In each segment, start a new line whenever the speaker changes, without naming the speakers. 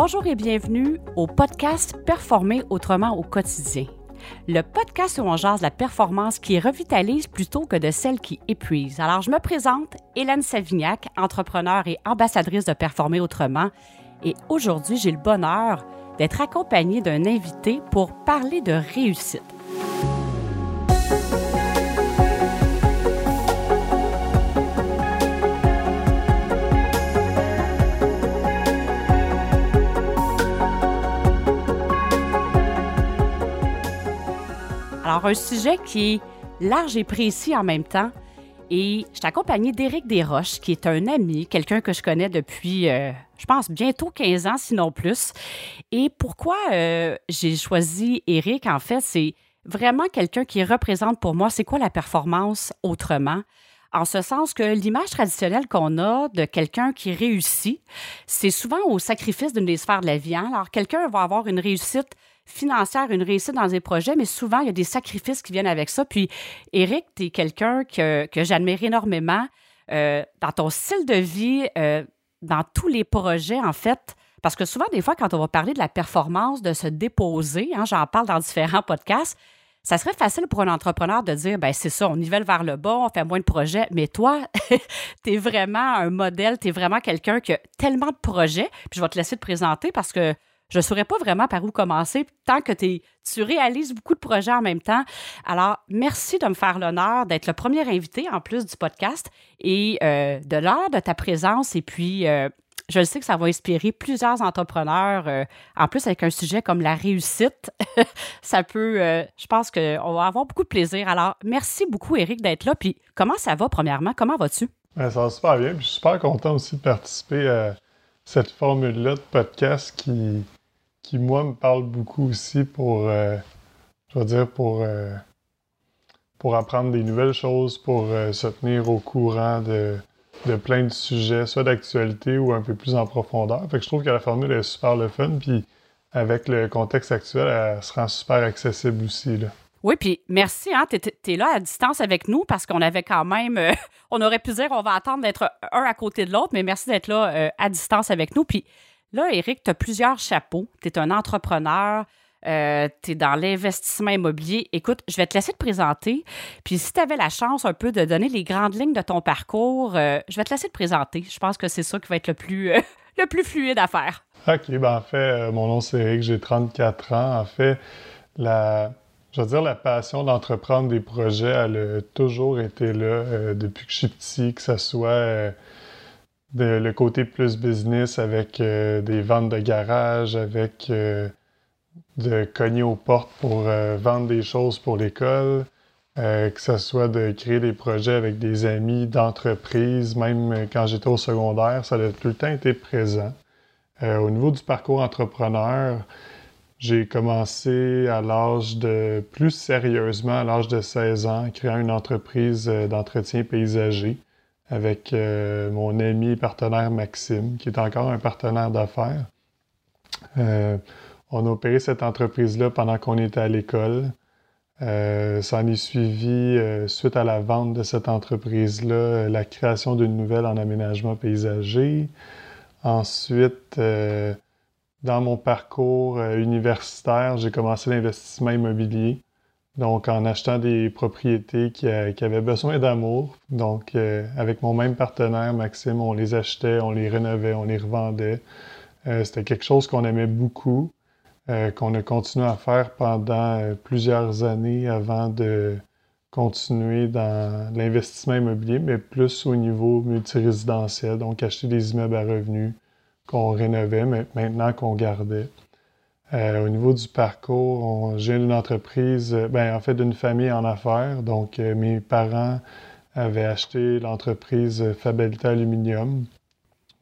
Bonjour et bienvenue au podcast Performer autrement au quotidien. Le podcast où on jase la performance qui revitalise plutôt que de celle qui épuise. Alors, je me présente, Hélène Savignac, entrepreneur et ambassadrice de Performer autrement. Et aujourd'hui, j'ai le bonheur d'être accompagnée d'un invité pour parler de réussite. Alors, un sujet qui est large et précis en même temps. Et je suis accompagnée d'Éric Desroches, qui est un ami, quelqu'un que je connais depuis, euh, je pense, bientôt 15 ans, sinon plus. Et pourquoi euh, j'ai choisi Éric, en fait, c'est vraiment quelqu'un qui représente pour moi c'est quoi la performance autrement. En ce sens que l'image traditionnelle qu'on a de quelqu'un qui réussit, c'est souvent au sacrifice d'une des sphères de la vie. Hein. Alors, quelqu'un va avoir une réussite financière, une réussite dans des projets, mais souvent, il y a des sacrifices qui viennent avec ça. Puis, Eric, tu es quelqu'un que, que j'admire énormément euh, dans ton style de vie, euh, dans tous les projets, en fait. Parce que souvent, des fois, quand on va parler de la performance, de se déposer, hein, j'en parle dans différents podcasts, ça serait facile pour un entrepreneur de dire, ben c'est ça, on nivelle vers le bas, on fait moins de projets. Mais toi, tu es vraiment un modèle, tu es vraiment quelqu'un qui a tellement de projets. Puis je vais te laisser te présenter parce que je ne saurais pas vraiment par où commencer tant que tu réalises beaucoup de projets en même temps. Alors, merci de me faire l'honneur d'être le premier invité en plus du podcast et euh, de l'heure de ta présence. Et puis, euh, je sais que ça va inspirer plusieurs entrepreneurs. Euh, en plus, avec un sujet comme la réussite, ça peut, je pense qu'on va avoir beaucoup de plaisir. Alors, merci beaucoup, Eric, d'être là. Puis, comment ça va, premièrement? Comment vas-tu?
Ben, ça va super bien. je suis super content aussi de participer à cette formule-là de podcast qui, qui, moi, me parle beaucoup aussi pour, euh, je veux dire, pour, euh, pour apprendre des nouvelles choses, pour euh, se tenir au courant de, de plein de sujets, soit d'actualité ou un peu plus en profondeur. Fait que je trouve que la formule est super le fun, puis avec le contexte actuel, elle se rend super accessible aussi. Là.
Oui, puis merci, hein, tu es, là à distance avec nous parce qu'on avait quand même, on aurait pu dire on va attendre d'être un à côté de l'autre, mais merci d'être là à distance avec nous. Puis Là, Eric, tu as plusieurs chapeaux. Tu es un entrepreneur, euh, tu es dans l'investissement immobilier. Écoute, je vais te laisser te présenter. Puis si tu avais la chance un peu de donner les grandes lignes de ton parcours, euh, je vais te laisser te présenter. Je pense que c'est ça qui va être le plus, euh, le plus fluide à faire.
OK, ben en fait, mon nom c'est Eric, j'ai 34 ans. En fait, la, je veux dire, la passion d'entreprendre des projets, elle a toujours été là depuis que je suis petit, que ce soit le côté plus business avec euh, des ventes de garage, avec euh, de cogner aux portes pour euh, vendre des choses pour l'école, que ce soit de créer des projets avec des amis d'entreprise, même quand j'étais au secondaire, ça a tout le temps été présent. au niveau du parcours entrepreneur, j'ai commencé à l'âge de, plus sérieusement, à l'âge de 16 ans, créant une entreprise d'entretien paysager avec euh, mon ami et partenaire Maxime, qui est encore un partenaire d'affaires. Euh, on a opéré cette entreprise-là pendant qu'on était à l'école. Euh, ça en est suivi, suite à la vente de cette entreprise-là, la création d'une nouvelle en aménagement paysager. Ensuite, dans mon parcours universitaire, j'ai commencé l'investissement immobilier. Donc, en achetant des propriétés qui, euh, avaient besoin d'amour. Donc, euh, avec mon même partenaire, Maxime, on les achetait, on les rénovait, on les revendait. Euh, c'était quelque chose qu'on aimait beaucoup, qu'on a continué à faire pendant plusieurs années avant de continuer dans l'investissement immobilier, mais plus au niveau multirésidentiel. Donc, acheter des immeubles à revenus qu'on rénovait, mais maintenant qu'on gardait. Euh, au niveau du parcours, j'ai une entreprise, euh, ben, en fait, d'une famille en affaires. Donc, euh, mes parents avaient acheté l'entreprise Fabelta Aluminium,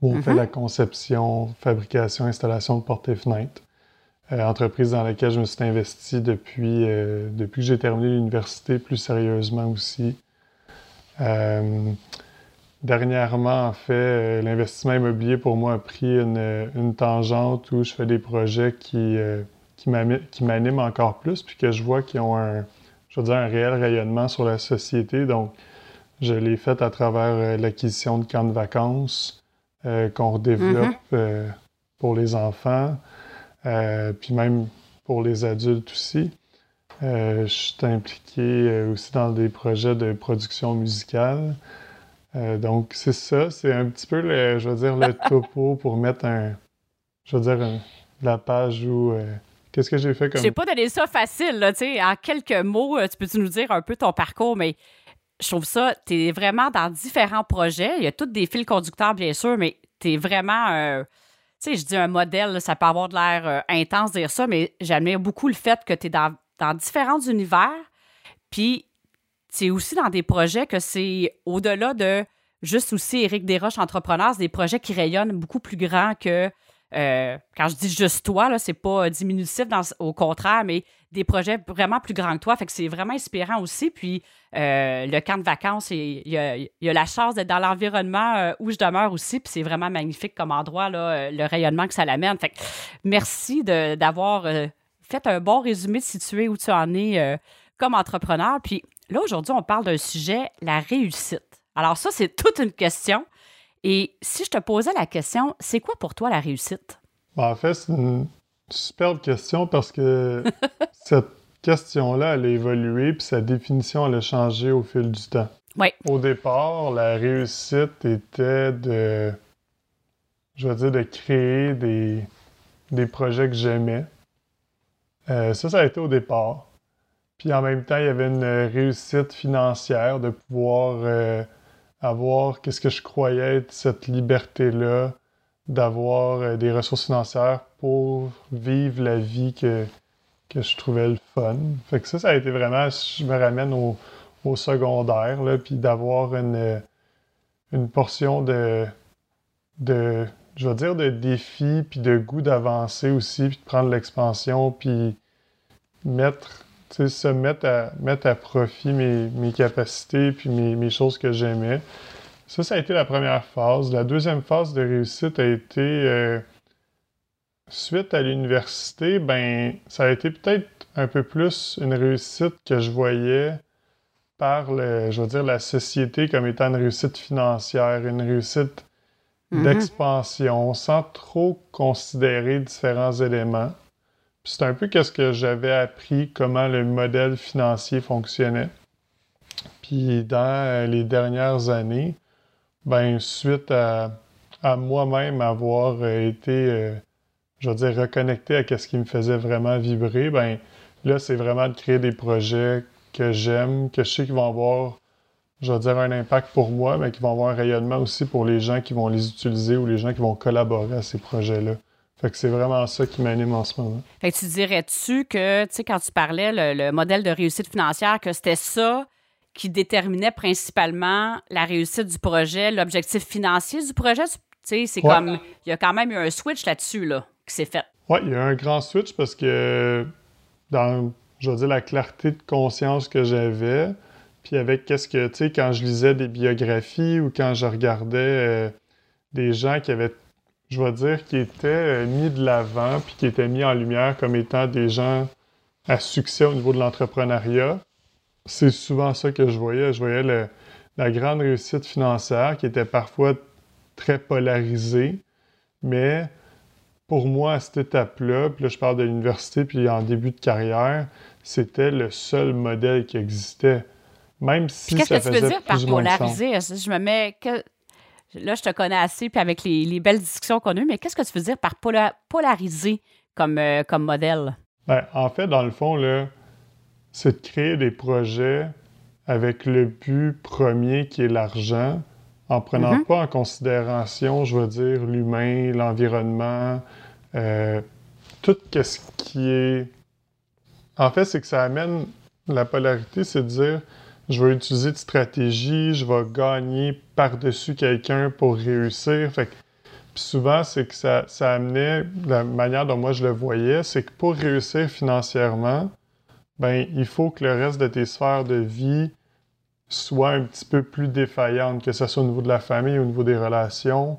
où on fait mhm. la conception, fabrication, installation de portes et fenêtres. entreprise dans laquelle je me suis investi depuis, depuis que j'ai terminé l'université, plus sérieusement aussi. Dernièrement, en fait, euh, l'investissement immobilier pour moi a pris une, tangente où je fais des projets qui, euh, qui m'animent encore plus, puis que je vois qu'ils ont un, je veux dire, un réel rayonnement sur la société. Donc, je l'ai fait à travers euh, l'acquisition de camps de vacances qu'on redéveloppe, mm-hmm. pour les enfants, puis même pour les adultes aussi. je suis impliqué aussi dans des projets de production musicale. Donc, c'est ça, c'est un petit peu, le, je veux dire, le topo pour mettre un, je veux dire, la page où Qu'est-ce que j'ai fait comme.
J'ai pas donné ça facile, là, tu sais. En quelques mots, tu peux-tu nous dire un peu ton parcours, mais je trouve ça, tu es vraiment dans différents projets. Il y a tous des fils conducteurs, bien sûr, mais tu es vraiment. Euh, tu sais, je dis un modèle, ça peut avoir de l'air euh, intense de dire ça, mais j'admire beaucoup le fait que tu es dans, dans différents univers. Puis, es aussi dans des projets que c'est au-delà de juste aussi Éric Desroches, entrepreneur, c'est des projets qui rayonnent beaucoup plus grand que euh, quand je dis juste toi, là, c'est pas diminutif, au contraire, mais des projets vraiment plus grands que toi. Fait que c'est vraiment inspirant aussi. Puis euh, le camp de vacances, il y a, la chance d'être dans l'environnement euh, où je demeure aussi. Puis c'est vraiment magnifique comme endroit, là, le rayonnement que ça l'amène. Fait que merci d'avoir fait un bon résumé de situer où tu en es comme entrepreneur. Puis là, aujourd'hui, on parle d'un sujet, la réussite. Alors ça, c'est toute une question. Et si je te posais la question, c'est quoi pour toi la réussite?
Ben, en fait, c'est une superbe question parce que cette question-là, elle a évolué, puis sa définition, elle a changé au fil du temps.
Oui.
Au départ, la réussite était de, je veux dire, de créer des, des projets que j'aimais. Euh, ça, ça a été au départ. Puis en même temps, il y avait une réussite financière de pouvoir euh, avoir qu'est-ce que je croyais être cette liberté-là, d'avoir euh, des ressources financières pour vivre la vie que, je trouvais le fun. Fait que ça, ça a été vraiment, je me ramène au, secondaire, là, puis d'avoir une, portion de, de, je veux dire, de défi, puis de goût d'avancer aussi, puis de prendre l'expansion, puis mettre se mettre à, mettre à profit mes, mes capacités puis mes, mes choses que j'aimais. Ça, ça a été la première phase. La deuxième phase de réussite a été euh, suite à l'université, ben ça a été peut-être un peu plus une réussite que je voyais par le, je veux dire, la société comme étant une réussite financière, une réussite mm-hmm. d'expansion, sans trop considérer différents éléments. C'est un peu qu'est-ce que j'avais appris, comment le modèle financier fonctionnait. Puis dans les dernières années, ben suite à, moi-même avoir été, euh, je veux dire, reconnecté à ce qui me faisait vraiment vibrer, ben là, c'est vraiment de créer des projets que j'aime, que je sais qu'ils vont avoir, je veux dire, un impact pour moi, mais qui vont avoir un rayonnement aussi pour les gens qui vont les utiliser ou les gens qui vont collaborer à ces projets-là. Fait que c'est vraiment ça qui m'anime en ce moment.
Fait que tu dirais-tu que, tu sais, quand tu parlais le, modèle de réussite financière, que c'était ça qui déterminait principalement la réussite du projet, l'objectif financier du projet? Tu sais, c'est comme, il y a quand même eu un switch là-dessus, là, qui s'est fait.
Oui, il y a un grand switch parce que dans, je veux dire, la clarté de conscience que j'avais, puis avec qu'est-ce que, tu sais, quand je lisais des biographies ou quand je regardais euh, des gens qui avaient je vais dire, qui étaient euh, mis de l'avant puis qui étaient mis en lumière comme étant des gens à succès au niveau de l'entrepreneuriat. C'est souvent ça que je voyais. Je voyais la grande réussite financière qui était parfois très polarisée, mais pour moi, à cette étape-là, puis là, je parle de l'université, puis en début de carrière, c'était le seul modèle qui existait. Même si
Qu'est-ce
que
tu veux dire par polariser? Je me mets là, je te connais assez, puis avec les, belles discussions qu'on a eues, mais qu'est-ce que tu veux dire par polariser comme, euh, comme modèle?
Ben, en fait, dans le fond, c'est de créer des projets avec le but premier qui est l'argent, en prenant mm-hmm. pas en considération, je veux dire, l'humain, l'environnement, euh, tout ce qui est... En fait, c'est que ça amène la polarité, c'est de dire je vais utiliser de stratégie, je vais gagner par-dessus quelqu'un pour réussir. Puis souvent, c'est que ça, ça amenait, la manière dont moi je le voyais, c'est que pour réussir financièrement, ben il faut que le reste de tes sphères de vie soit un petit peu plus défaillante, que ce soit au niveau de la famille, au niveau des relations,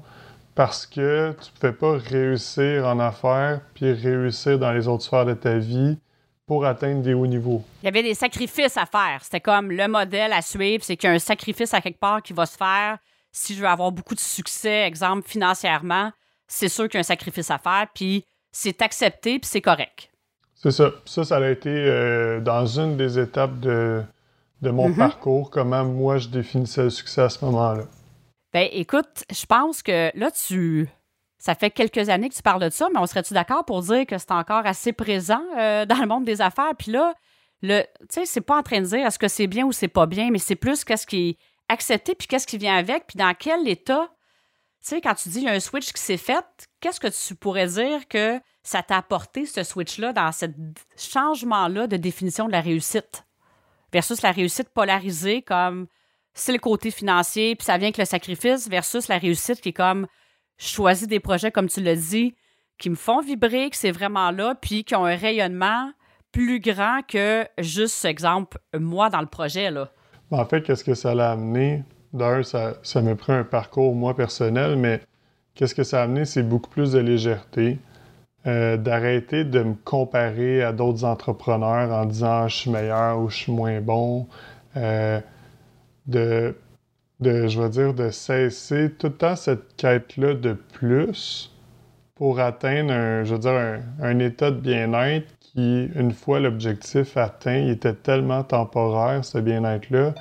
parce que tu ne pouvais pas réussir en affaires puis réussir dans les autres sphères de ta vie pour atteindre des hauts niveaux.
Il y avait des sacrifices à faire. C'était comme le modèle à suivre, c'est qu'il y a un sacrifice à quelque part qui va se faire si je veux avoir beaucoup de succès, exemple financièrement. c'est sûr qu'il y a un sacrifice à faire, puis c'est accepté, puis c'est correct.
C'est ça. Ça, ça a été euh, dans une des étapes de, de mon
Mhm.
parcours, comment moi je définissais le succès à ce moment-là.
Ben, écoute, je pense que là, tu. Ça fait quelques années que tu parles de ça, mais on serait-tu d'accord pour dire que c'est encore assez présent euh, dans le monde des affaires? Puis là, le, tu sais, c'est pas en train de dire est-ce que c'est bien ou c'est pas bien, mais c'est plus qu'est-ce qui est accepté, puis qu'est-ce qui vient avec, puis dans quel état? Tu sais, quand tu dis il y a un switch qui s'est fait, qu'est-ce que tu pourrais dire que ça t'a apporté, ce switch-là, dans ce changement-là de définition de la réussite? Versus la réussite polarisée comme c'est le côté financier, puis ça vient avec le sacrifice, versus la réussite qui est comme je choisis des projets, comme tu l'as dit, qui me font vibrer, que c'est vraiment là, puis qui ont un rayonnement plus grand que juste, exemple, moi dans le projet. Là.
En fait, qu'est-ce que ça l'a amené? D'un, ça, ça m'a pris un parcours, moi, personnel, mais qu'est-ce que ça a amené? C'est beaucoup plus de légèreté, euh, d'arrêter de me comparer à d'autres entrepreneurs en disant je suis meilleur ou je suis moins bon, euh, de, de, je veux dire, de cesser tout le temps cette quête-là de plus pour atteindre un, je veux dire, un, un état de bien-être qui, une fois l'objectif atteint, était tellement temporaire, ce bien-être-là,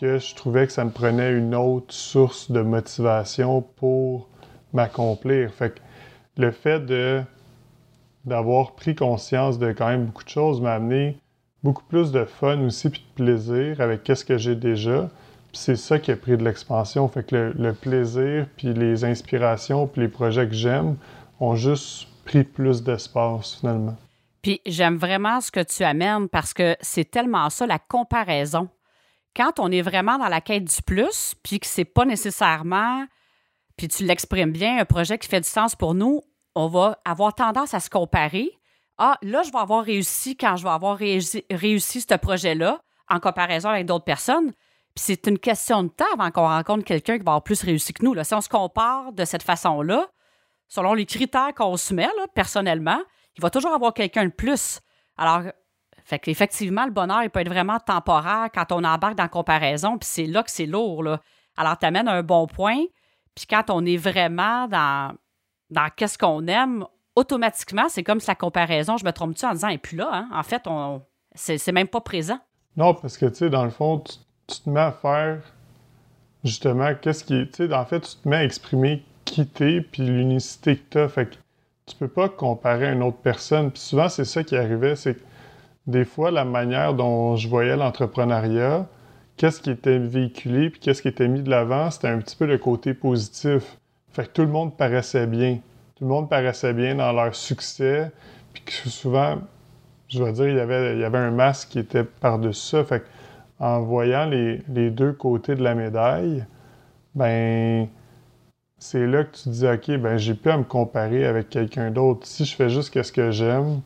que je trouvais que ça me prenait une autre source de motivation pour m'accomplir. Fait que le fait de d'avoir pris conscience de quand même beaucoup de choses m'a amené beaucoup plus de fun aussi puis de plaisir avec qu'est-ce que j'ai déjà. C'est ça qui a pris de l'expansion. Fait que le, plaisir puis les inspirations puis les projets que j'aime ont juste pris plus d'espace finalement.
Puis j'aime vraiment ce que tu amènes parce que c'est tellement ça, la comparaison. Quand on est vraiment dans la quête du plus, puis que c'est pas nécessairement, puis tu l'exprimes bien, un projet qui fait du sens pour nous, on va avoir tendance à se comparer. Ah, là, je vais avoir réussi quand je vais avoir réussi ce projet-là en comparaison avec d'autres personnes. Puis c'est une question de temps avant qu'on rencontre quelqu'un qui va avoir plus réussi que nous. Là. Si on se compare de cette façon-là, selon les critères qu'on se met, là, personnellement, il va toujours avoir quelqu'un de plus. Alors, fait qu'effectivement, le bonheur, il peut être vraiment temporaire quand on embarque dans la comparaison, puis c'est là que c'est lourd. Là. Alors, tu amènes un bon point, puis quand on est vraiment dans, dans qu'est-ce qu'on aime, automatiquement, c'est comme si la comparaison, je me trompe-tu en disant, et puis là, hein? en fait, on, c'est, c'est même pas présent.
Non, parce que, tu sais, dans le fond, tu, tu, te mets à faire, justement, qu'est-ce qui est... Tu sais, en fait, tu te mets à exprimer qui t'es, puis l'unicité que t'as. Fait que tu peux pas comparer à une autre personne. Puis souvent, c'est ça qui arrivait, c'est que des fois, la manière dont je voyais l'entrepreneuriat, qu'est-ce qui était véhiculé, puis qu'est-ce qui était mis de l'avant, c'était un petit peu le côté positif. Fait que tout le monde paraissait bien. Tout le monde paraissait bien dans leur succès, puis souvent, je vais dire, il y avait, il y avait un masque qui était par-dessus ça. Fait que en voyant les, les deux côtés de la médaille, ben c'est là que tu te dis, OK, ben j'ai plus à me comparer avec quelqu'un d'autre. Si je fais juste ce que j'aime,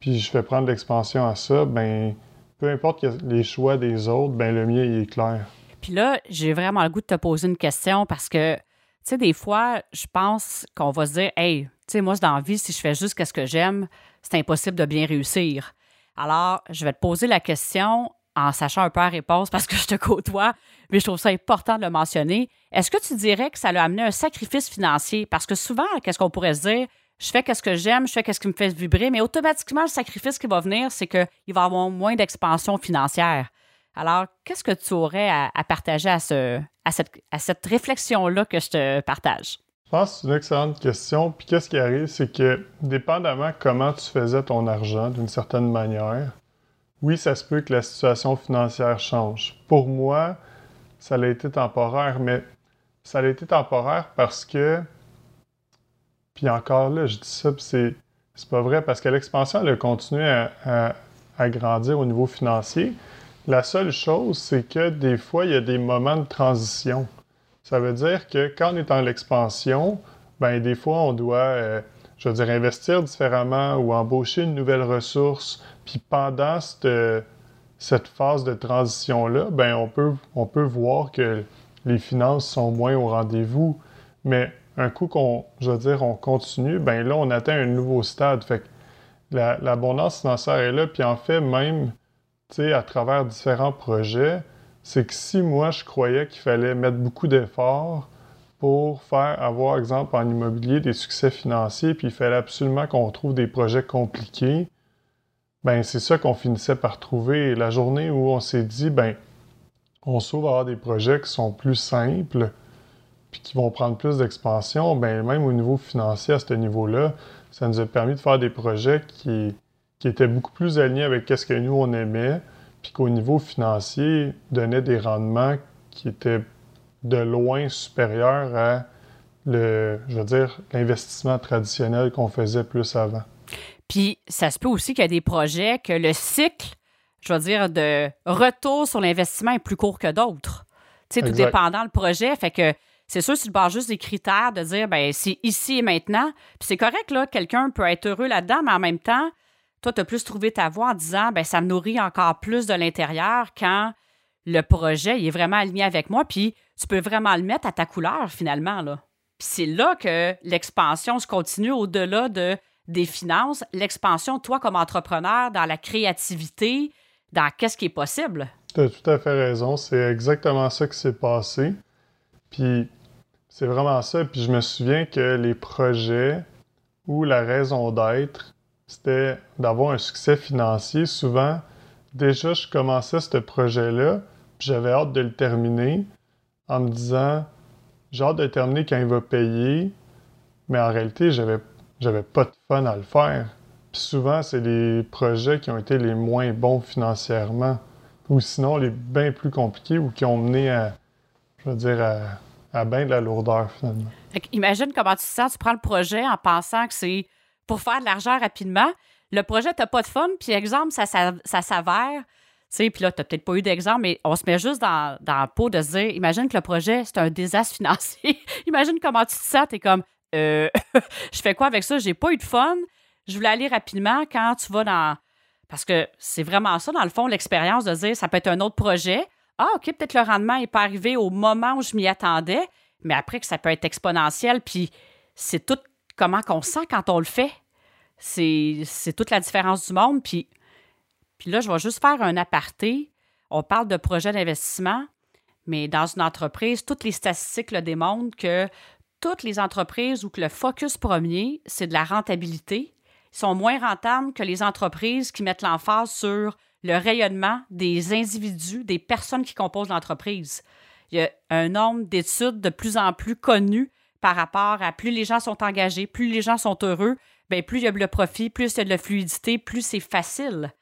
puis je fais prendre l'expansion à ça, ben peu importe les choix des autres, ben le mien, il est clair.
Puis là, j'ai vraiment le goût de te poser une question parce que, tu sais, des fois, je pense qu'on va se dire, hey, tu sais, moi, dans la vie, si je fais juste ce que j'aime, c'est impossible de bien réussir. Alors, je vais te poser la question en sachant un peu la réponse parce que je te côtoie, mais je trouve ça important de le mentionner. Est-ce que tu dirais que ça l'a amené un sacrifice financier? Parce que souvent, qu'est-ce qu'on pourrait se dire? Je fais ce que j'aime, je fais ce qui me fait vibrer, mais automatiquement, le sacrifice qui va venir, c'est qu'il va y avoir moins d'expansion financière. Alors, qu'est-ce que tu aurais à, à partager à, à à cette réflexion-là que je te partage?
Je pense que c'est une excellente question. Puis qu'est-ce qui arrive, c'est que dépendamment comment tu faisais ton argent d'une certaine manière, oui, ça se peut que la situation financière change. Pour moi, ça a été temporaire, mais ça a été temporaire parce que, puis encore là, je dis ça, c'est, c'est pas vrai, parce que l'expansion, elle a continué à, à, à grandir au niveau financier. La seule chose, c'est que des fois, il y a des moments de transition. Ça veut dire que quand on est en l'expansion, ben des fois, on doit, euh, je veux dire, investir différemment ou embaucher une nouvelle ressource. Puis pendant cette, phase de transition-là, ben on peut, on peut voir que les finances sont moins au rendez-vous. Mais un coup qu'on, je veux dire, on continue, ben là, on atteint un nouveau stade. Fait que la, l'abondance financière est là. Puis en fait, même, tu sais, à travers différents projets, c'est que si moi, je croyais qu'il fallait mettre beaucoup d'efforts pour faire avoir, exemple, en immobilier, des succès financiers, puis il fallait absolument qu'on trouve des projets compliqués, ben c'est ça qu'on finissait par trouver. la journée où on s'est dit, ben on s'ouvre à avoir des projets qui sont plus simples, puis qui vont prendre plus d'expansion, ben même au niveau financier, à ce niveau-là, ça nous a permis de faire des projets qui, étaient beaucoup plus alignés avec ce que nous, on aimait, puis qu'au niveau financier, donnaient des rendements qui étaient de loin supérieurs à le, je veux dire, l'investissement traditionnel qu'on faisait plus avant.
Puis, ça se peut aussi qu'il y a des projets que le cycle, je veux dire, de retour sur l'investissement est plus court que d'autres. Tu sais, tout dépendant le projet. Fait que c'est sûr, si tu barres juste des critères de dire, ben c'est ici et maintenant. Puis c'est correct, là, quelqu'un peut être heureux là-dedans, mais en même temps, toi, tu as plus trouvé ta voie en disant, ben ça me nourrit encore plus de l'intérieur quand le projet il est vraiment aligné avec moi. Puis tu peux vraiment le mettre à ta couleur, finalement, là. Puis c'est là que l'expansion se continue au-delà de des finances, l'expansion, toi, comme entrepreneur, dans la créativité, dans qu'est-ce qui est possible.
Tu as tout à fait raison. C'est exactement ça qui s'est passé. Puis c'est vraiment ça. Puis je me souviens que les projets où la raison d'être, c'était d'avoir un succès financier. Souvent, déjà, je commençais ce projet-là, puis j'avais hâte de le terminer en me disant, j'ai hâte de terminer quand il va payer, mais en réalité, j'avais j'avais pas de fun à le faire. Puis souvent, c'est les projets qui ont été les moins bons financièrement, ou sinon les bien plus compliqués ou qui ont mené à, je veux dire, à, à bien de la lourdeur finalement.
imagine comment tu te sens, tu prends le projet en pensant que c'est pour faire de l'argent rapidement. Le projet, t'as pas de fun, puis exemple, ça, ça, ça s'avère. Puis là, tu n'as peut-être pas eu d'exemple, mais on se met juste dans, dans la peau de se dire imagine que le projet, c'est un désastre financier. imagine comment tu te sens. Tu es comme euh, je fais quoi avec ça? J'ai pas eu de fun. Je voulais aller rapidement quand tu vas dans. Parce que c'est vraiment ça, dans le fond, l'expérience de dire ça peut être un autre projet. Ah, OK, peut-être le rendement n'est pas arrivé au moment où je m'y attendais, mais après que ça peut être exponentiel, puis c'est tout comment qu'on sent quand on le fait. C'est toute la différence du monde. Puis, puis là, je vais juste faire un aparté. On parle de projet d'investissement, mais dans une entreprise, toutes les statistiques le démontrent que toutes les entreprises où que le focus premier, c'est de la rentabilité, sont moins rentables que les entreprises qui mettent l'emphase sur le rayonnement des individus, des personnes qui composent l'entreprise. Il y a un nombre d'études de plus en plus connues par rapport à plus les gens sont engagés, plus les gens sont heureux, bien plus il y a de profit, plus il y a de la fluidité, plus c'est facile.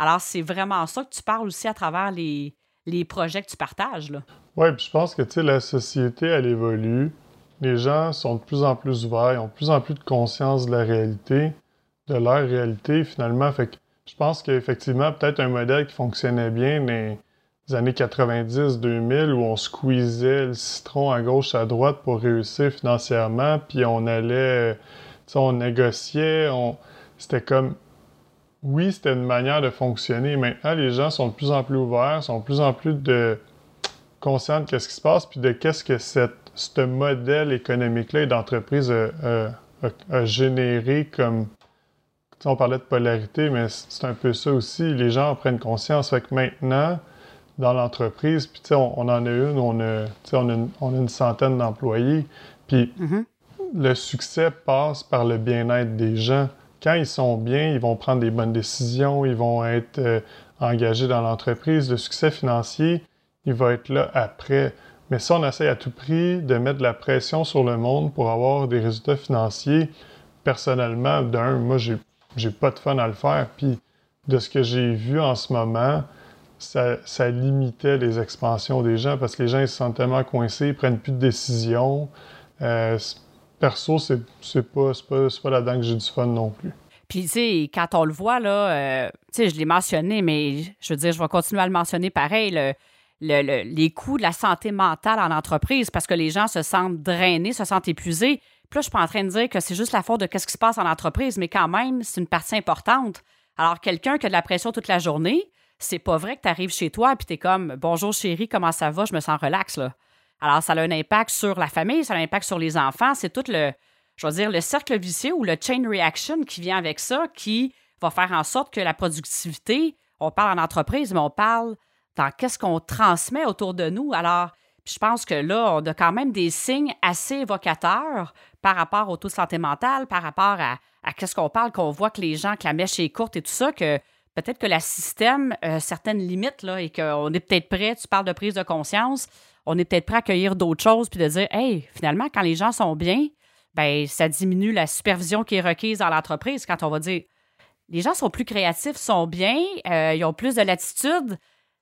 Alors, c'est vraiment ça que tu parles aussi à travers les, les projets que tu partages.
Oui, puis je pense que la société, elle évolue les gens sont de plus en plus ouverts, ils ont de plus en plus de conscience de la réalité, de leur réalité finalement. Fait que je pense qu'effectivement, peut-être un modèle qui fonctionnait bien dans les années 90-2000 où on squeezait le citron à gauche, à droite pour réussir financièrement, puis on allait, on négociait, on... c'était comme oui, c'était une manière de fonctionner. Maintenant, les gens sont de plus en plus ouverts, sont de plus en plus de conscients de ce qui se passe, puis de qu'est-ce que cette ce modèle économique-là et d'entreprise a, généré comme. On parlait de polarité, mais c'est un peu ça aussi. Les gens en prennent conscience. Fait que maintenant, dans l'entreprise, puis on, on, en a une, on a, on a, une, on a une centaine d'employés. Puis mm-hmm. le succès passe par le bien-être des gens. Quand ils sont bien, ils vont prendre des bonnes décisions, ils vont être euh, engagés dans l'entreprise. Le succès financier, il va être là après. Mais ça, on essaie à tout prix de mettre de la pression sur le monde pour avoir des résultats financiers. Personnellement, d'un, moi, j'ai, pas de fun à le faire. Puis, de ce que j'ai vu en ce moment, ça, limitait les expansions des gens parce que les gens se sentent tellement coincés, ils prennent plus de décisions. Euh, perso, c'est, pas, pas, pas là-dedans que j'ai du fun non plus.
Puis, tu sais, quand on le voit, là, euh, tu sais, je l'ai mentionné, mais je veux dire, je vais continuer à le mentionner pareil. Le, les coûts de la santé mentale en entreprise parce que les gens se sentent drainés, se sentent épuisés. Puis là, je suis pas en train de dire que c'est juste la faute de ce qui se passe en entreprise, mais quand même, c'est une partie importante. Alors, quelqu'un qui a de la pression toute la journée, c'est pas vrai que tu arrives chez toi et tu es comme Bonjour chérie, comment ça va? Je me sens relax. Là. Alors, ça a un impact sur la famille, ça a un impact sur les enfants. C'est tout le, je veux dire, le cercle vicieux ou le chain reaction qui vient avec ça qui va faire en sorte que la productivité, on parle en entreprise, mais on parle dans qu'est-ce qu'on transmet autour de nous. Alors, je pense que là, on a quand même des signes assez évocateurs par rapport au taux de santé mentale, par rapport à, à qu'est-ce qu'on parle, qu'on voit que les gens, que la mèche est courte et tout ça, que peut-être que le système a certaines limites là, et qu'on est peut-être prêt, tu parles de prise de conscience, on est peut-être prêt à accueillir d'autres choses puis de dire, hey, finalement, quand les gens sont bien, ben ça diminue la supervision qui est requise dans l'entreprise quand on va dire, les gens sont plus créatifs, sont bien, euh, ils ont plus de latitude,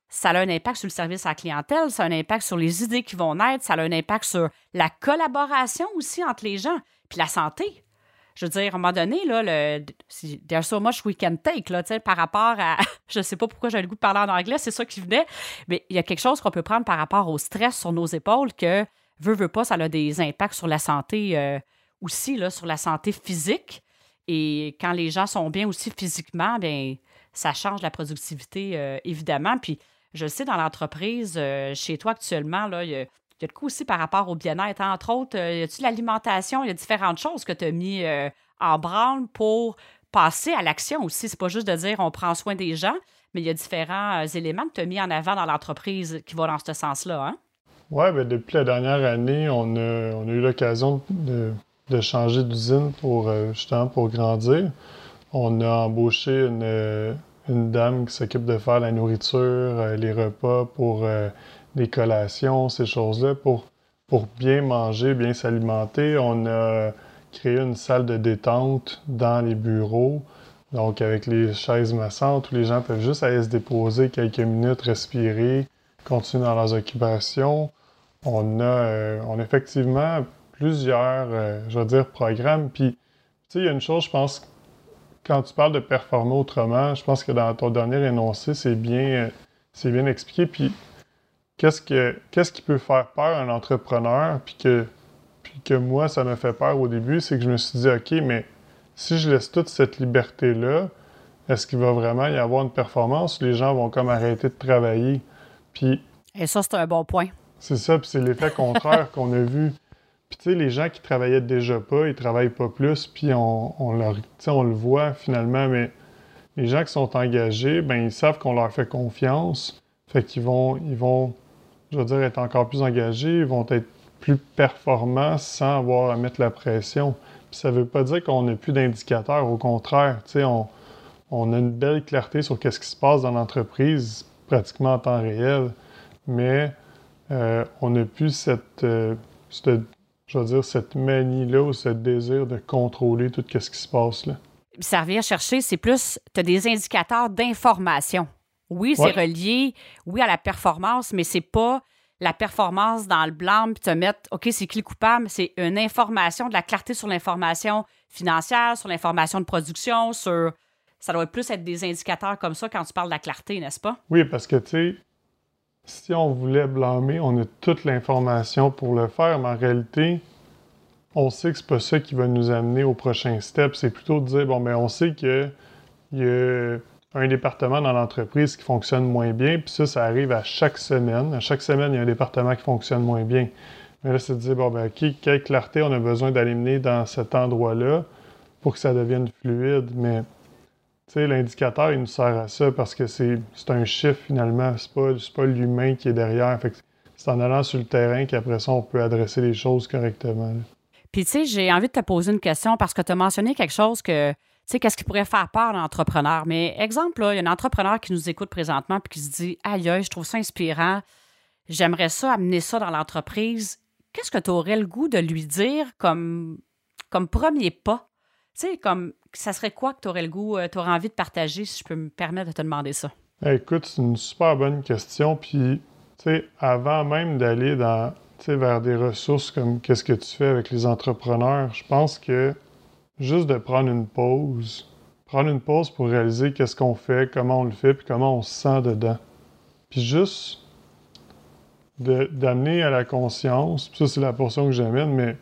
ça a un impact sur le service à la clientèle, ça a un impact sur les idées qui vont naître, ça a un impact sur la collaboration aussi entre les gens, puis la santé. Je veux dire, à un moment donné, là, le, there's so much we can take, là, par rapport à. Je sais pas pourquoi j'ai le goût de parler en anglais, c'est ça qui venait, mais il y a quelque chose qu'on peut prendre par rapport au stress sur nos épaules que, veut, veut pas, ça a des impacts sur la santé euh, aussi, là, sur la santé physique. Et quand les gens sont bien aussi physiquement, bien, ça change la productivité, euh, évidemment. Puis je sais, dans l'entreprise, euh, chez toi actuellement, là, il y a, de coup aussi par rapport au bien-être. Entre autres, euh, y a-tu l'alimentation? Il y a différentes choses que tu as mis euh, en branle pour passer à l'action aussi? C'est pas juste de dire on prend soin des gens, mais il y a différents éléments que tu as mis en avant dans l'entreprise qui vont dans ce sens-là. Hein?
Oui, bien, depuis la dernière année, on a, a eu l'occasion de, changer d'usine pour justement pour grandir. On a embauché une, dame qui s'occupe de faire la nourriture, euh, les repas pour euh, les collations, ces choses-là, pour, pour bien manger, bien s'alimenter. On a créé une salle de détente dans les bureaux, donc avec les chaises massantes où les gens peuvent juste aller se déposer quelques minutes, respirer, continuer dans leurs occupations. On a, euh, on effectivement plusieurs, je veux dire, programmes. Puis, tu sais, il y a une chose, je pense, quand tu parles de performer autrement, je pense que dans ton dernier énoncé, c'est bien, c'est bien expliqué. Puis, qu'est-ce, que, qu'est-ce qui peut faire peur à un entrepreneur, puis que, puis que moi, ça me fait peur au début, c'est que je me suis dit, OK, mais si je laisse toute cette liberté-là, est-ce qu'il va vraiment y avoir une performance? Les gens vont comme arrêter de travailler? Puis,
Et ça, c'est un bon point.
C'est ça, puis c'est l'effet contraire qu'on a vu. Puis, tu sais, les gens qui travaillaient déjà pas, ils travaillent pas plus, puis on, on, leur, on le voit finalement, mais les gens qui sont engagés, ben ils savent qu'on leur fait confiance. Fait qu'ils vont, ils vont, je veux dire, être encore plus engagés, vont être plus performants sans avoir à mettre la pression. Puis ça veut pas dire qu'on n'a plus d'indicateurs, au contraire, on, on, a une belle clarté sur qu'est-ce qui se passe dans l'entreprise, pratiquement en temps réel, mais euh, on n'a plus cette, euh, cette je veux dire, cette manie-là ou ce désir de contrôler tout ce qui se passe là.
Ça chercher, c'est plus, tu as des indicateurs d'information. Oui, c'est relié, oui, à la performance, mais c'est pas la performance dans le blanc, puis te mettre, OK, c'est qui le coupable? C'est une information, de la clarté sur l'information financière, sur l'information de production, sur. Ça doit plus être des indicateurs comme ça quand tu parles de la clarté, n'est-ce pas?
Oui, parce que, tu sais, si on voulait blâmer, on a toute l'information pour le faire, mais en réalité, on sait que c'est pas ça qui va nous amener au prochain step. C'est plutôt de dire, bon, mais ben, on sait qu'il y a un département dans l'entreprise qui fonctionne moins bien, puis ça, ça arrive à chaque semaine. À chaque semaine, il y a un département qui fonctionne moins bien. Mais là, c'est de dire, bon, ben, quelle clarté on a besoin d'éliminer dans cet endroit-là pour que ça devienne fluide? Mais sais, l'indicateur, il nous sert à ça parce que c'est un chiffre finalement, c'est pas, pas l'humain qui est derrière. c'est en allant sur le terrain qu'après ça, on peut adresser les choses correctement.
Puis, tu sais, j'ai envie de te poser une question parce que tu as mentionné quelque chose que, tu sais, qu'est-ce qui pourrait faire peur à l'entrepreneur? Mais, exemple, il y a un entrepreneur qui nous écoute présentement puis qui se dit Aïe, je trouve ça inspirant. J'aimerais ça, amener ça dans l'entreprise. Qu'est-ce que tu aurais le goût de lui dire comme, comme premier pas? Tu sais, comme ça serait quoi que tu aurais le goût, euh, tu aurais envie de partager, si je peux me permettre de te demander ça?
Écoute, c'est une super bonne question. Puis, tu sais, avant même d'aller dans, vers des ressources comme qu'est-ce que tu fais avec les entrepreneurs, je pense que juste de prendre une pause, prendre une pause pour réaliser qu'est-ce qu'on fait, comment on le fait, puis comment on se sent dedans. Puis juste d'amener à la conscience, ça c'est la portion que j'amène, mais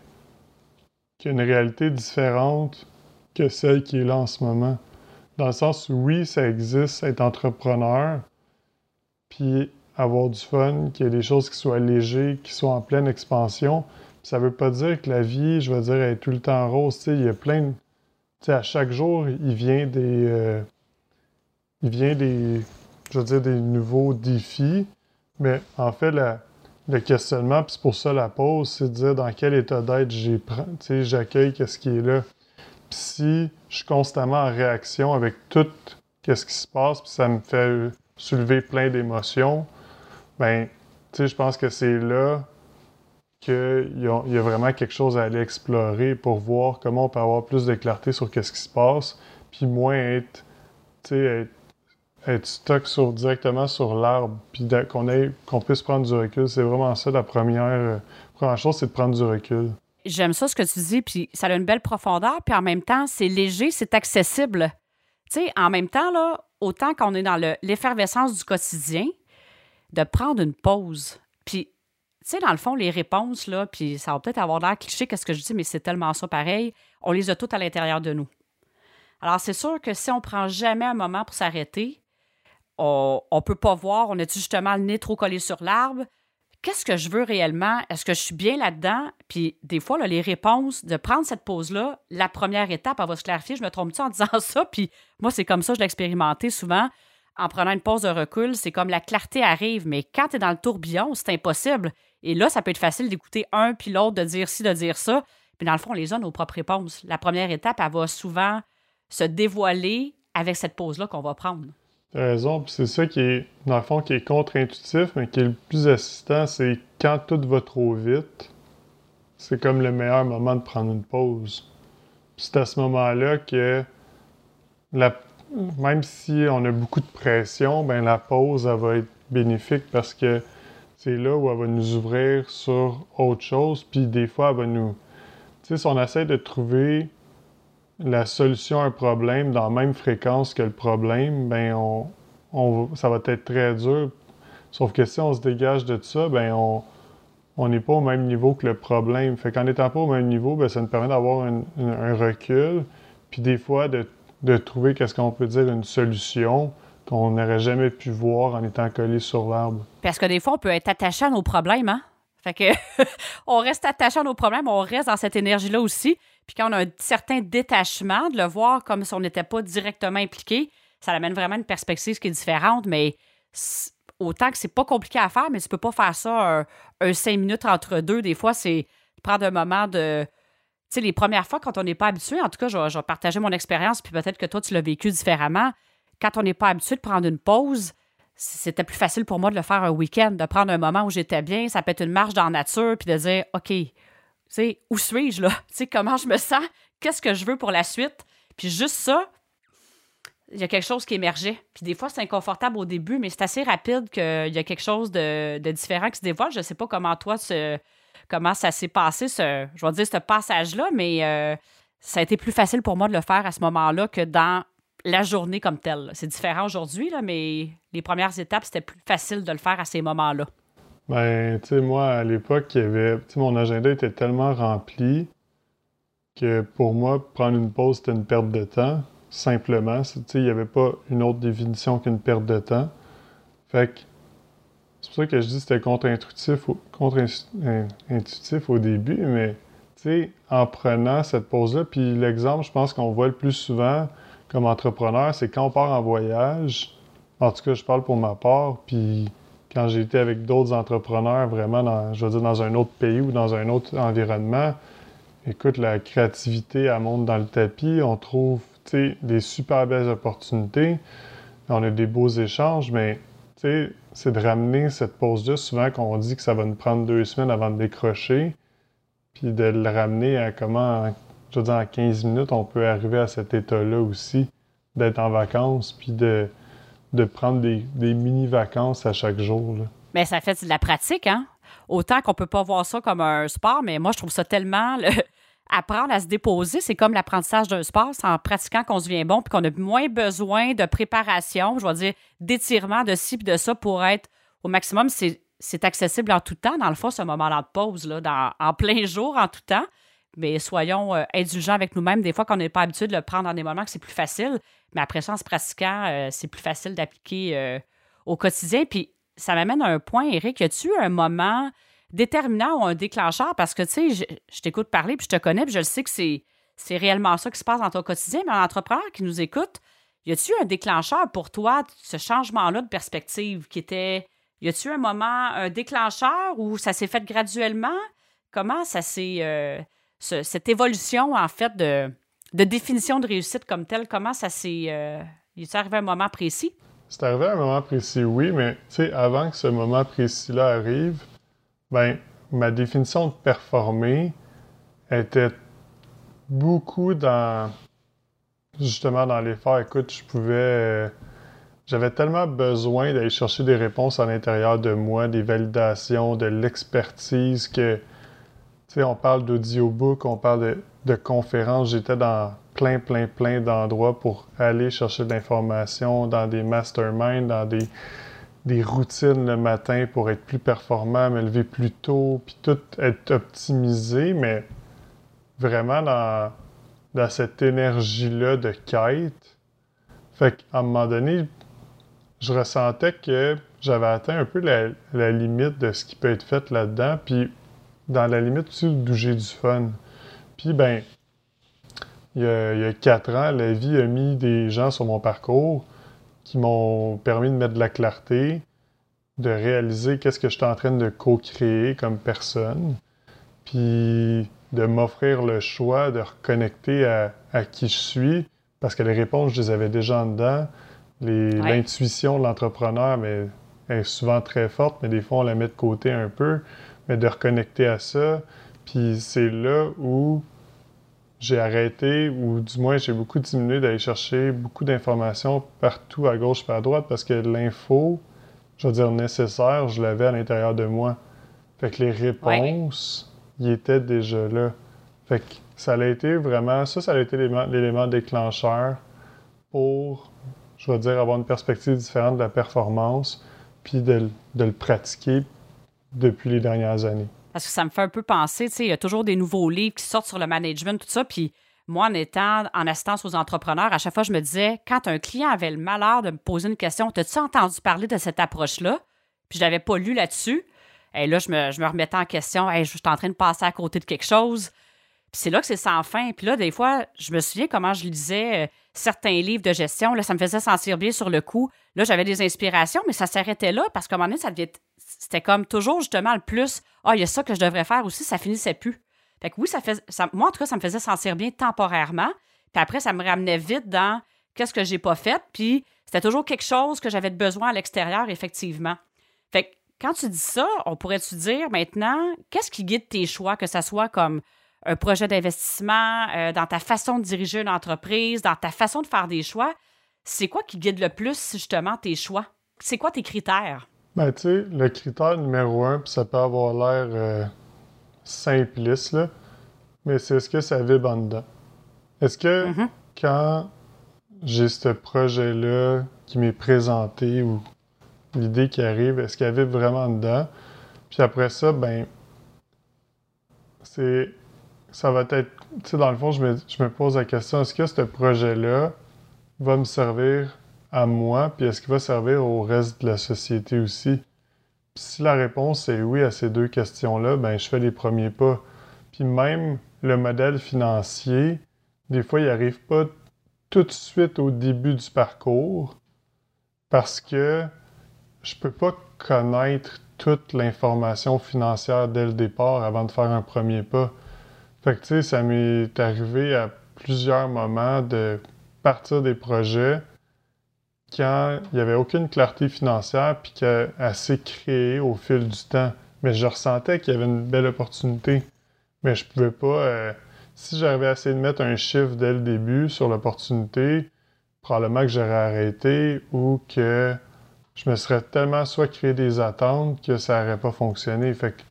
qu'il y a une réalité différente que celle qui est là en ce moment. Dans le sens où oui, ça existe, être entrepreneur, puis avoir du fun, qu'il y ait des choses qui soient légères, qui soient en pleine expansion. Ça veut pas dire que la vie, je veux dire, est tout le temps rose. il y a plein de... à chaque jour, il vient des... Euh, il vient des... Je veux dire, des nouveaux défis. Mais en fait, le questionnement, puis c'est pour ça la pause, c'est de dire dans quel état d'être j'accueille qu'est-ce qui est là. Puis si je suis constamment en réaction avec tout qu'est-ce qui se passe, puis ça me fait soulever plein d'émotions, ben, tu sais, je pense que c'est là qu'il y, a vraiment quelque chose à aller explorer pour voir comment on peut avoir plus de clarté sur qu'est-ce qui se passe, puis moins être, être être stock sur, directement sur l'arbre, puis qu'on qu'on puisse prendre du recul. C'est vraiment ça la première, euh, première chose, c'est de prendre du recul.
J'aime ça ce que tu dis, puis ça a une belle profondeur, puis en même temps, c'est léger, c'est accessible. Tu sais, en même temps, là, autant qu'on est dans l'effervescence du quotidien, de prendre une pause. Puis, sais, dans le fond, les réponses, là, puis ça va peut-être avoir l'air cliché, qu'est-ce que je dis, mais c'est tellement ça pareil, on les a toutes à l'intérieur de nous. Alors, c'est sûr que si on prend jamais un moment pour s'arrêter, on ne peut pas voir, on a justement le nez trop collé sur l'arbre. Qu'est-ce que je veux réellement? Est-ce que je suis bien là-dedans? Puis des fois, les réponses, de prendre cette pause-là, la première étape, elle va se clarifier. Je me trompe-tu en disant ça? Puis moi, c'est comme ça, je l'ai expérimenté souvent. En prenant une pause de recul, c'est comme la clarté arrive, mais quand tu es dans le tourbillon, c'est impossible. Et là, ça peut être facile d'écouter un puis l'autre, de dire ci, de dire ça. Puis dans le fond, on les a nos propres réponses. La première étape, elle va souvent se dévoiler avec cette pause-là qu'on va prendre.
T'as raison, puis c'est ça qui est, dans le fond, qui est contre-intuitif, mais qui est le plus assistant, c'est quand tout va trop vite, c'est comme le meilleur moment de prendre une pause. c'est à ce moment-là que, la, même si on a beaucoup de pression, ben la pause, elle va être bénéfique parce que c'est là où elle va nous ouvrir sur autre chose, puis des fois, elle va nous... Tu sais, si on essaie de trouver la solution à un problème dans la même fréquence que le problème, ben on, ça va être très dur. Sauf que si on se dégage de ça, ben on n'est pas au même niveau que le problème. Fait qu'en n'étant pas au même niveau, ben ça nous permet d'avoir un, recul, puis des fois de, trouver qu'est-ce qu'on peut dire une solution qu'on n'aurait jamais pu voir en étant collé sur l'arbre.
Parce que des fois, on peut être attaché à nos problèmes, hein? Fait que on reste attaché à nos problèmes, on reste dans cette énergie-là aussi. Puis quand on a un certain détachement, de le voir comme si on n'était pas directement impliqué, ça amène vraiment une perspective qui est différente, mais autant que c'est pas compliqué à faire, mais tu peux pas faire ça un, cinq minutes entre deux. Des fois, c'est prendre un moment de. Tu sais, les premières fois, quand on n'est pas habitué, en tout cas, je vais, partager mon expérience, puis peut-être que toi, tu l'as vécu différemment. Quand on n'est pas habitué de prendre une pause, c'était plus facile pour moi de le faire un week-end, de prendre un moment où j'étais bien. Ça peut être une marche dans la nature, puis de dire, OK, sais, où suis-je là? Sais, comment je me sens? Qu'est-ce que je veux pour la suite? Puis juste ça, il y a quelque chose qui émergeait. Puis des fois, c'est inconfortable au début, mais c'est assez rapide qu'il y a quelque chose de, différent qui se dévoile. Je ne sais pas comment toi, comment ça s'est passé, ce, je vais dire, ce passage-là, mais euh, ça a été plus facile pour moi de le faire à ce moment-là que dans la journée comme telle. C'est différent aujourd'hui, mais les premières étapes, c'était plus facile de le faire à ces moments-là.
Ben, tu sais, moi, à l'époque, il y avait, mon agenda était tellement rempli que pour moi, prendre une pause, c'était une perte de temps, simplement. Il n'y avait pas une autre définition qu'une perte de temps. Fait que c'est pour ça que je dis que c'était contre-intuitif, contre-intuitif au début, mais tu sais, en prenant cette pause-là, puis l'exemple, je pense qu'on voit le plus souvent comme entrepreneur, c'est quand on part en voyage, en tout cas, je parle pour ma part, puis quand j'ai été avec d'autres entrepreneurs vraiment dans, je veux dire, dans un autre pays ou dans un autre environnement, écoute, la créativité, elle monte dans le tapis. On trouve des super belles opportunités. On a des beaux échanges, mais c'est de ramener cette pause-là. Souvent, qu'on dit que ça va nous prendre deux semaines avant de décrocher, puis de le ramener à comment, je veux dire, en 15 minutes, on peut arriver à cet état-là aussi, d'être en vacances, puis de de prendre des, mini-vacances à chaque jour.
Mais ça fait de la pratique, hein? Autant qu'on peut pas voir ça comme un sport, mais moi, je trouve ça tellement. Apprendre à se déposer, c'est comme l'apprentissage d'un sport. C'est en pratiquant qu'on devient bon puis qu'on a moins besoin de préparation, je vais dire d'étirement, de ci de ça pour être au maximum. C'est accessible en tout temps, dans le fond, ce moment-là de pause, là, en plein jour, en tout temps mais soyons euh, indulgents avec nous-mêmes. Des fois, qu'on n'est pas habitué de le prendre dans des moments que c'est plus facile, mais après ça, en se pratiquant, euh, c'est plus facile d'appliquer euh, au quotidien. Puis ça m'amène à un point, Eric. Y a-tu un moment déterminant ou un déclencheur? Parce que, tu sais, je, t'écoute parler, puis je te connais, puis je le sais que c'est, c'est réellement ça qui se passe dans ton quotidien, mais un entrepreneur qui nous écoute, y a-tu un déclencheur pour toi, ce changement-là de perspective qui était y a-tu un moment, un déclencheur où ça s'est fait graduellement? Comment ça s'est. Cette évolution, en fait, de, définition de réussite comme telle, comment ça s'est. Euh, est arrivé à un moment précis?
C'est arrivé à un moment précis, oui, mais avant que ce moment précis-là arrive, ben, ma définition de performer était beaucoup dans justement dans l'effort. Écoute, je pouvais. J'avais tellement besoin d'aller chercher des réponses à l'intérieur de moi, des validations, de l'expertise que. On parle d'audiobook, on parle de, conférences. J'étais dans plein, plein, plein d'endroits pour aller chercher de l'information, dans des masterminds, dans des, routines le matin pour être plus performant, me lever plus tôt, puis tout être optimisé, mais vraiment dans cette énergie-là de quête. Fait qu'à un moment donné, je ressentais que j'avais atteint un peu la, limite de ce qui peut être fait là-dedans, puis dans la limite aussi d'où j'ai du fun. Puis, ben, il y, a, quatre ans, la vie a mis des gens sur mon parcours qui m'ont permis de mettre de la clarté, de réaliser qu'est-ce que je suis en train de co-créer comme personne. Puis de m'offrir le choix de reconnecter à, qui je suis, parce que les réponses, je les avais déjà en dedans. L'intuition de l'entrepreneur mais, est souvent très forte, mais des fois, on la met de côté un peu. Mais de reconnecter à ça, puis c'est là où j'ai arrêté, ou du moins j'ai beaucoup diminué d'aller chercher beaucoup d'informations partout à gauche et à droite, parce que l'info, je veux dire nécessaire, je l'avais à l'intérieur de moi. Fait que les réponses il était déjà là. Fait que ça a été vraiment, ça, ça a été l'élément déclencheur pour, je vais dire, avoir une perspective différente de la performance, puis de, le pratiquer depuis les dernières années.
Parce que ça me fait un peu penser, tu sais, il y a toujours des nouveaux livres qui sortent sur le management, tout ça, puis moi, en étant en assistance aux entrepreneurs, à chaque fois, je me disais, quand un client avait le malheur de me poser une question, t'as-tu entendu parler de cette approche-là? Puis je l'avais pas lu là-dessus. Et là, je me, remettais en question. je suis en train de passer à côté de quelque chose. Puis c'est là que c'est sans fin. Puis là, des fois, je me souviens comment je lisais euh, certains livres de gestion. Là, ça me faisait sentir bien sur le coup. Là, j'avais des inspirations, mais ça s'arrêtait là parce qu'à un moment donné, ça devait c'était comme toujours justement le plus. Ah, il y a ça que je devrais faire aussi, ça finissait plus. Fait que oui, ça fait, ça, moi, en tout cas, ça me faisait sentir bien temporairement. Puis après, ça me ramenait vite dans qu'est-ce que j'ai pas fait. Puis c'était toujours quelque chose que j'avais besoin à l'extérieur, effectivement. Fait que quand tu dis ça, on pourrait-tu dire maintenant, qu'est-ce qui guide tes choix, que ce soit comme un projet d'investissement, euh, dans ta façon de diriger une entreprise, dans ta façon de faire des choix? C'est quoi qui guide le plus, justement, tes choix? C'est quoi tes critères?
Ben, tu sais, le critère numéro un, puis ça peut avoir l'air euh, simpliste, là, mais c'est est-ce que ça vibre en dedans? Est-ce que mm-hmm. quand j'ai ce projet-là qui m'est présenté ou l'idée qui arrive, est-ce qu'elle vibre vraiment dedans? Puis après ça, ben, c'est. Ça va être. Tu sais, dans le fond, je me, pose la question est-ce que ce projet-là va me servir à moi, puis est-ce qu'il va servir au reste de la société aussi? Puis si la réponse est oui à ces deux questions-là, ben, je fais les premiers pas. Puis même le modèle financier, des fois, il n'arrive pas tout de suite au début du parcours parce que je peux pas connaître toute l'information financière dès le départ avant de faire un premier pas. Fait que, tu sais, ça m'est arrivé à plusieurs moments de partir des projets quand il n'y avait aucune clarté financière puis qu'elle s'est créée au fil du temps. Mais je ressentais qu'il y avait une belle opportunité. Mais je pouvais pas. Euh, si j'avais essayé de mettre un chiffre dès le début sur l'opportunité, probablement que j'aurais arrêté ou que je me serais tellement soit créé des attentes que ça n'aurait pas fonctionné. Fait que,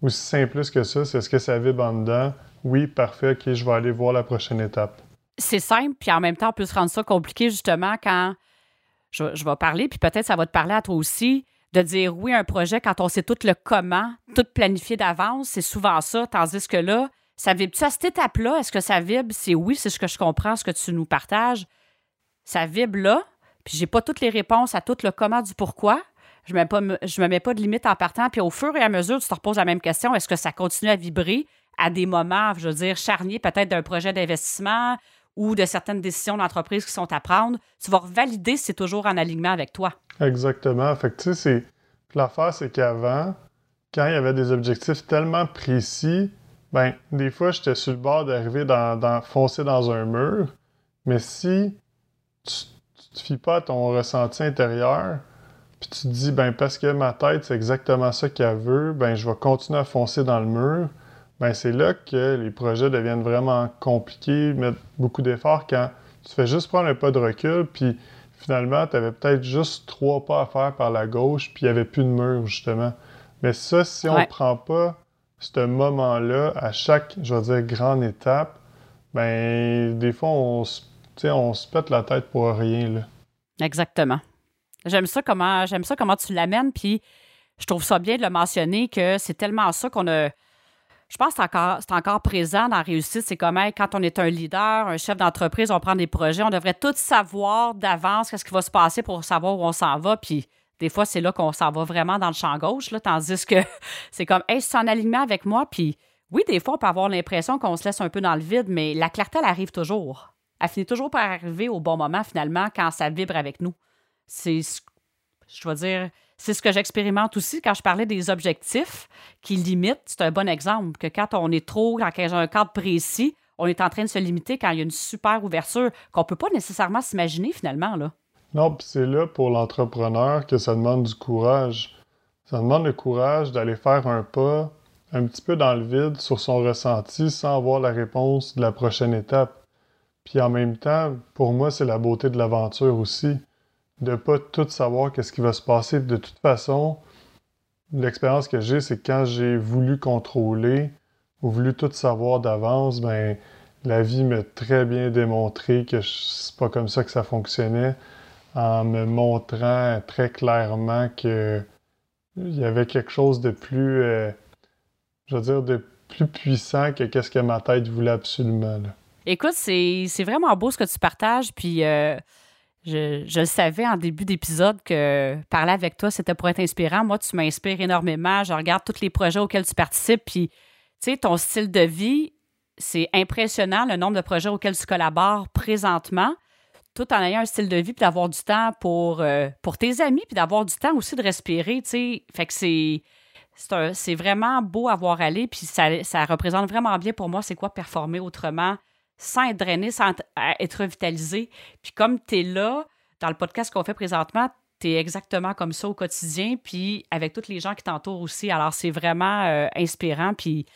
aussi simple que ça, c'est est-ce que ça vibre en dedans? Oui, parfait, ok, je vais aller voir la prochaine étape.
C'est simple, puis en même temps, on peut se rendre ça compliqué justement quand je, vais parler, puis peut-être ça va te parler à toi aussi, de dire oui à un projet quand on sait tout le comment, tout planifié d'avance, c'est souvent ça, tandis que là, ça vibre-tu à cette étape-là? Est-ce que ça vibre? C'est oui, c'est ce que je comprends, ce que tu nous partages. Ça vibre là, puis j'ai pas toutes les réponses à tout le comment du pourquoi. Je ne me mets pas de limite en partant. Puis au fur et à mesure, tu te reposes la même question. Est-ce que ça continue à vibrer à des moments, je veux dire, charniers peut-être d'un projet d'investissement ou de certaines décisions d'entreprise qui sont à prendre? Tu vas valider si c'est toujours en alignement avec toi.
Exactement. Fait que tu sais, l'affaire, c'est qu'avant, quand il y avait des objectifs tellement précis, ben, des fois, j'étais sur le bord d'arriver dans, foncer dans un mur. Mais si tu, tu te fies pas à ton ressenti intérieur, puis tu te dis, ben, parce que ma tête, c'est exactement ça qu'elle veut, ben, je vais continuer à foncer dans le mur, ben, c'est là que les projets deviennent vraiment compliqués, mettre beaucoup d'efforts quand tu fais juste prendre un pas de recul, puis finalement, tu avais peut-être juste trois pas à faire par la gauche, puis il n'y avait plus de mur, justement. Mais ça, si on ne prend pas ce moment-là à chaque, je veux dire, grande étape, ben des fois, on se, on se pète la tête pour rien. Là.
Exactement. J'aime ça comment j'aime ça comment tu l'amènes, puis je trouve ça bien de le mentionner que c'est tellement ça qu'on a. Je pense que c'est encore, présent dans la réussite. C'est comme quand on est un leader, un chef d'entreprise, on prend des projets, on devrait tout savoir d'avance qu'est-ce qui va se passer pour savoir où on s'en va. Puis des fois, c'est là qu'on s'en va vraiment dans le champ gauche, là, tandis que c'est comme, hey, c'est en alignement avec moi. Puis oui, des fois, on peut avoir l'impression qu'on se laisse un peu dans le vide, mais la clarté, elle arrive toujours. Elle finit toujours par arriver au bon moment, finalement, quand ça vibre avec nous. C'est, je dois dire, c'est ce que j'expérimente aussi quand je parlais des objectifs qui limitent. C'est un bon exemple que quand on est trop, quand a un cadre précis, on est en train de se limiter quand il y a une super ouverture qu'on ne peut pas nécessairement s'imaginer finalement.
Non, puis c'est là pour l'entrepreneur que ça demande du courage. Ça demande le courage d'aller faire un pas un petit peu dans le vide sur son ressenti sans avoir la réponse de la prochaine étape. Puis en même temps, pour moi, c'est la beauté de l'aventure aussi. De pas tout savoir qu'est-ce qui va se passer. De toute façon, l'expérience que j'ai, c'est quand j'ai voulu contrôler ou voulu tout savoir d'avance, ben la vie m'a très bien démontré que c'est pas comme ça que ça fonctionnait en me montrant très clairement que il y avait quelque chose de plus, euh, je veux dire, de plus puissant que qu'est-ce que ma tête voulait absolument.
Écoute, c'est vraiment beau ce que tu partages, puis euh, je, le savais en début d'épisode que parler avec toi, c'était pour être inspirant. Moi, tu m'inspires énormément. Je regarde tous les projets auxquels tu participes, puis tu sais, ton style de vie, c'est impressionnant le nombre de projets auxquels tu collabores présentement tout en ayant un style de vie, puis d'avoir du temps pour, euh, pour tes amis, puis d'avoir du temps aussi de respirer, tu sais. Fait que c'est... C'est vraiment beau à voir aller, puis ça, ça représente vraiment bien pour moi c'est quoi performer autrement, sans être drainé, sans être revitalisé. Puis comme tu es là, dans le podcast qu'on fait présentement, tu es exactement comme ça au quotidien, puis avec tous les gens qui t'entourent aussi. Alors, c'est vraiment euh, inspirant. Puis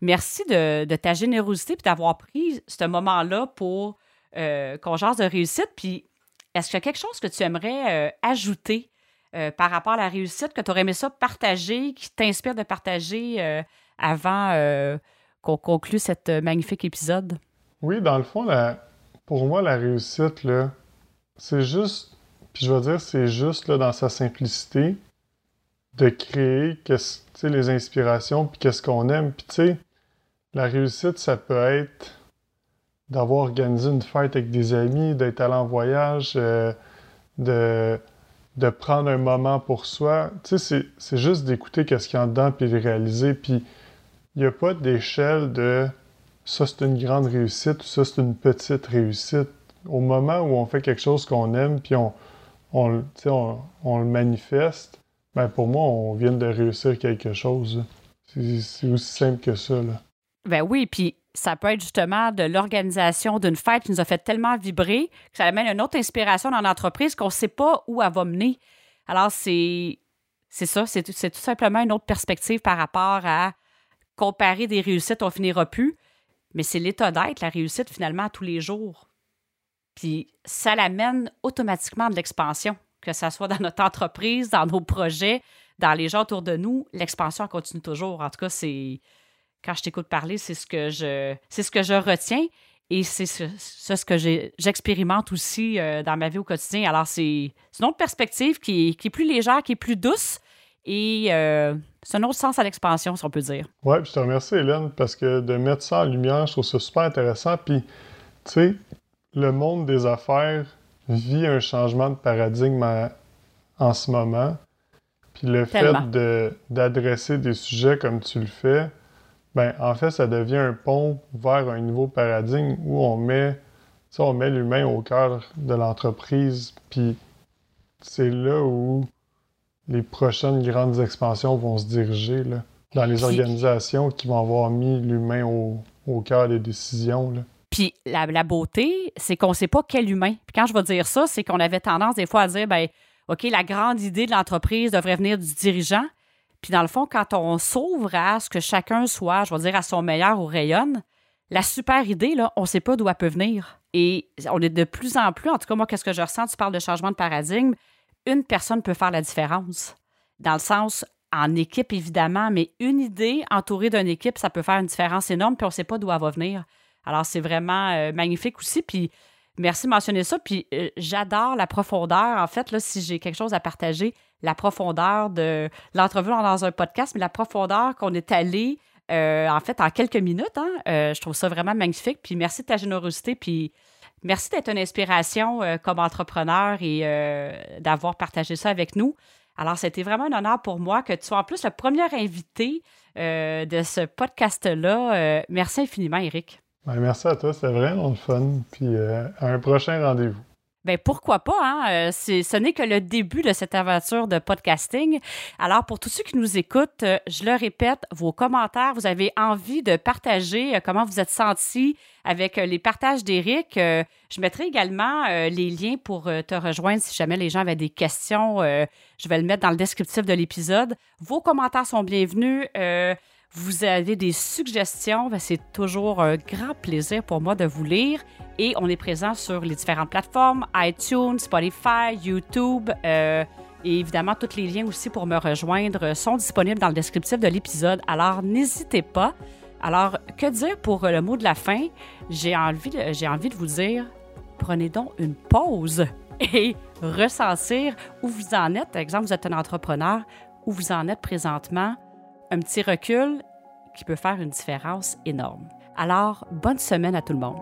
merci de, ta générosité, puis d'avoir pris ce moment-là pour euh, qu'on de réussite. Puis, est-ce qu'il y a quelque chose que tu aimerais euh, ajouter par rapport à la réussite, que tu aurais aimé ça partager, qui t'inspire de partager avant qu'on conclue cet magnifique épisode?
Oui, dans le fond, pour moi, la réussite, c'est juste, puis je vais dire, c'est juste dans sa simplicité de créer les inspirations, puis qu'est-ce qu'on aime. Puis tu sais, la réussite, ça peut être d'avoir organisé une fête avec des amis, d'être allé en voyage, euh, de, de prendre un moment pour soi. Tu sais, c'est juste d'écouter qu'est-ce qu'il y a dedans puis de réaliser. Puis il n'y a pas d'échelle de ça c'est une grande réussite ou ça c'est une petite réussite. Au moment où on fait quelque chose qu'on aime puis on, on, le manifeste, ben pour moi, on vient de réussir quelque chose. C'est aussi simple que ça. Là.
Ben oui, puis ça peut être justement de l'organisation d'une fête qui nous a fait tellement vibrer que ça amène une autre inspiration dans l'entreprise qu'on ne sait pas où elle va mener. Alors, c'est, c'est ça, c'est, tout simplement une autre perspective par rapport à comparer des réussites, on finira plus. Mais c'est l'état d'être, la réussite finalement à tous les jours. Puis ça l'amène automatiquement de l'expansion, que ce soit dans notre entreprise, dans nos projets, dans les gens autour de nous. L'expansion continue toujours. En tout cas, c'est quand je t'écoute parler, c'est ce que je c'est ce que je retiens et c'est ce, ce, que j'expérimente aussi euh, dans ma vie au quotidien. Alors, c'est une autre perspective qui, est plus légère, qui est plus douce et euh, c'est un autre sens à l'expansion, si on peut dire.
Oui, je te remercie, Hélène, parce que de mettre ça en lumière, je trouve ça super intéressant. Puis, tu sais, le monde des affaires vit un changement de paradigme en ce moment. Puis le fait d'adresser des sujets comme tu le fais, ben, en fait, ça devient un pont vers un nouveau paradigme où on met, on met l'humain au cœur de l'entreprise. Puis c'est là où les prochaines grandes expansions vont se diriger, là, dans les organisations qui vont avoir mis l'humain au, au cœur des décisions. Là.
Puis la, la beauté, c'est qu'on ne sait pas quel humain. Puis quand je vais dire ça, c'est qu'on avait tendance des fois à dire, ben OK, la grande idée de l'entreprise devrait venir du dirigeant. Puis dans le fond, quand on s'ouvre à ce que chacun soit, je vais dire, à son meilleur ou rayonne, la super idée, là, on ne sait pas d'où elle peut venir. Et on est de plus en plus, en tout cas, moi, qu'est-ce que je ressens? Tu parles de changement de paradigme. Une personne peut faire la différence. Dans le sens, en équipe, évidemment, mais une idée entourée d'une équipe, ça peut faire une différence énorme, puis on ne sait pas d'où elle va venir. Alors, c'est vraiment euh, magnifique aussi. Puis, merci de mentionner ça. Puis, euh, j'adore la profondeur. En fait, là, si j'ai quelque chose à partager, la profondeur de l'entrevue dans un podcast, mais la profondeur qu'on est allé, euh, en fait, en quelques minutes. Hein, je trouve ça vraiment magnifique. Puis, merci de ta générosité. Puis, merci d'être une inspiration comme entrepreneur et d'avoir partagé ça avec nous. Alors, c'était vraiment un honneur pour moi que tu sois en plus le premier invité de ce podcast-là. merci infiniment, Eric.
Ben, merci à toi, c'était vraiment le fun. Puis euh, à un prochain rendez-vous.
Ben pourquoi pas, hein? Euh, ce n'est que le début de cette aventure de podcasting. Alors, pour tous ceux qui nous écoutent, euh, je le répète, vos commentaires, vous avez envie de partager comment vous êtes senti avec les partages d'Éric. je mettrai également les liens pour te rejoindre si jamais les gens avaient des questions. je vais le mettre dans le descriptif de l'épisode. Vos commentaires sont bienvenus vous avez des suggestions, ben, c'est toujours un grand plaisir pour moi de vous lire. Et on est présent sur les différentes plateformes, iTunes, Spotify, YouTube. Euh, et évidemment, tous les liens aussi pour me rejoindre sont disponibles dans le descriptif de l'épisode. Alors, n'hésitez pas. Alors, que dire pour le mot de la fin? J'ai envie, j'ai envie de vous dire, prenez donc une pause et ressentir où vous en êtes. Par exemple, vous êtes un entrepreneur, où vous en êtes présentement un petit recul qui peut faire une différence énorme. Alors, bonne semaine à tout le monde.